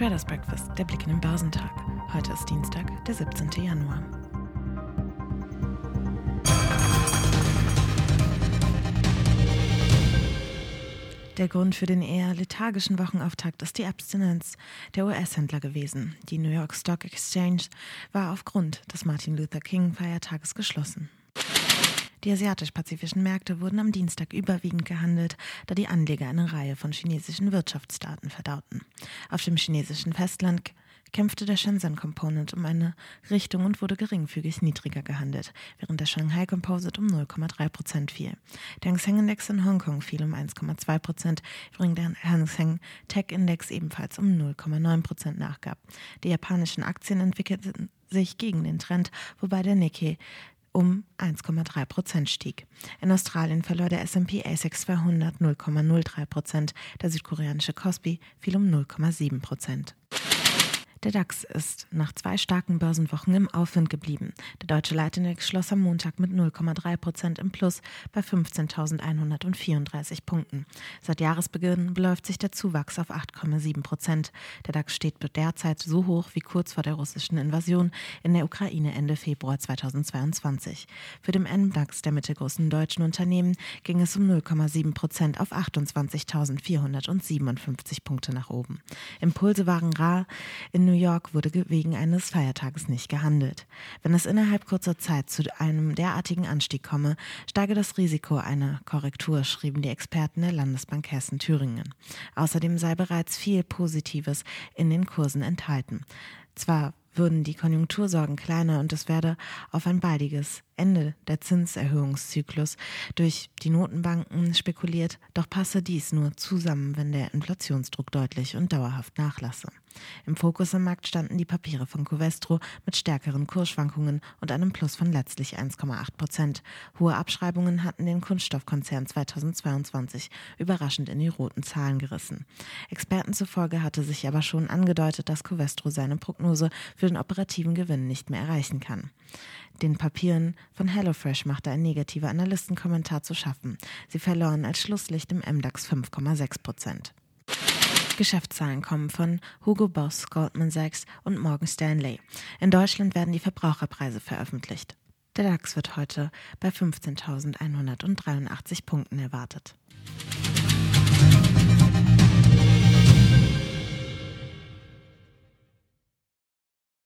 Traders Breakfast, der Blick in den Börsentag. Heute ist Dienstag, der 17. Januar. Der Grund für den eher lethargischen Wochenauftakt ist die Abstinenz der US-Händler gewesen. Die New York Stock Exchange war aufgrund des Martin Luther King-Feiertages geschlossen. Die asiatisch-pazifischen Märkte wurden am Dienstag überwiegend gehandelt, da die Anleger eine Reihe von chinesischen Wirtschaftsdaten verdauten. Auf dem chinesischen Festland kämpfte der Shenzhen Component um eine Richtung und wurde geringfügig niedriger gehandelt, während der Shanghai Composite um 0,3 Prozent fiel. Der Hang Seng Index in Hongkong fiel um 1,2 Prozent, während der Hang Seng Tech Index ebenfalls um 0,9 Prozent nachgab. Die japanischen Aktien entwickelten sich gegen den Trend, wobei der Nikkei um 1,3 Prozent stieg. In Australien verlor der S&P ASX 200 0,03 Prozent, der südkoreanische Kospi fiel um 0,7 Prozent. Der DAX ist nach zwei starken Börsenwochen im Aufwind geblieben. Der deutsche Leitindex schloss am Montag mit 0,3 Prozent im Plus bei 15.134 Punkten. Seit Jahresbeginn beläuft sich der Zuwachs auf 8,7 Prozent. Der DAX steht derzeit so hoch wie kurz vor der russischen Invasion in der Ukraine Ende Februar 2022. Für den MDAX der mittelgroßen deutschen Unternehmen ging es um 0,7 Prozent auf 28.457 Punkte nach oben. Impulse waren rar. In New York wurde wegen eines Feiertages nicht gehandelt. Wenn es innerhalb kurzer Zeit zu einem derartigen Anstieg komme, steige das Risiko einer Korrektur, schrieben die Experten der Landesbank Hessen-Thüringen. Außerdem sei bereits viel Positives in den Kursen enthalten. Zwar würden die Konjunktursorgen kleiner und es werde auf ein baldiges Ende der Zinserhöhungszyklus durch die Notenbanken spekuliert, doch passe dies nur zusammen, wenn der Inflationsdruck deutlich und dauerhaft nachlasse. Im Fokus am Markt standen die Papiere von Covestro mit stärkeren Kursschwankungen und einem Plus von letztlich 1,8 Prozent. Hohe Abschreibungen hatten den Kunststoffkonzern 2022 überraschend in die roten Zahlen gerissen. Experten zufolge hatte sich aber schon angedeutet, dass Covestro seine Prognose für den operativen Gewinn nicht mehr erreichen kann. Den Papieren von HelloFresh machte ein negativer Analystenkommentar zu schaffen. Sie verloren als Schlusslicht im MDAX 5,6 Prozent. Geschäftszahlen kommen von Hugo Boss, Goldman Sachs und Morgan Stanley. In Deutschland werden die Verbraucherpreise veröffentlicht. Der DAX wird heute bei 15.183 Punkten erwartet.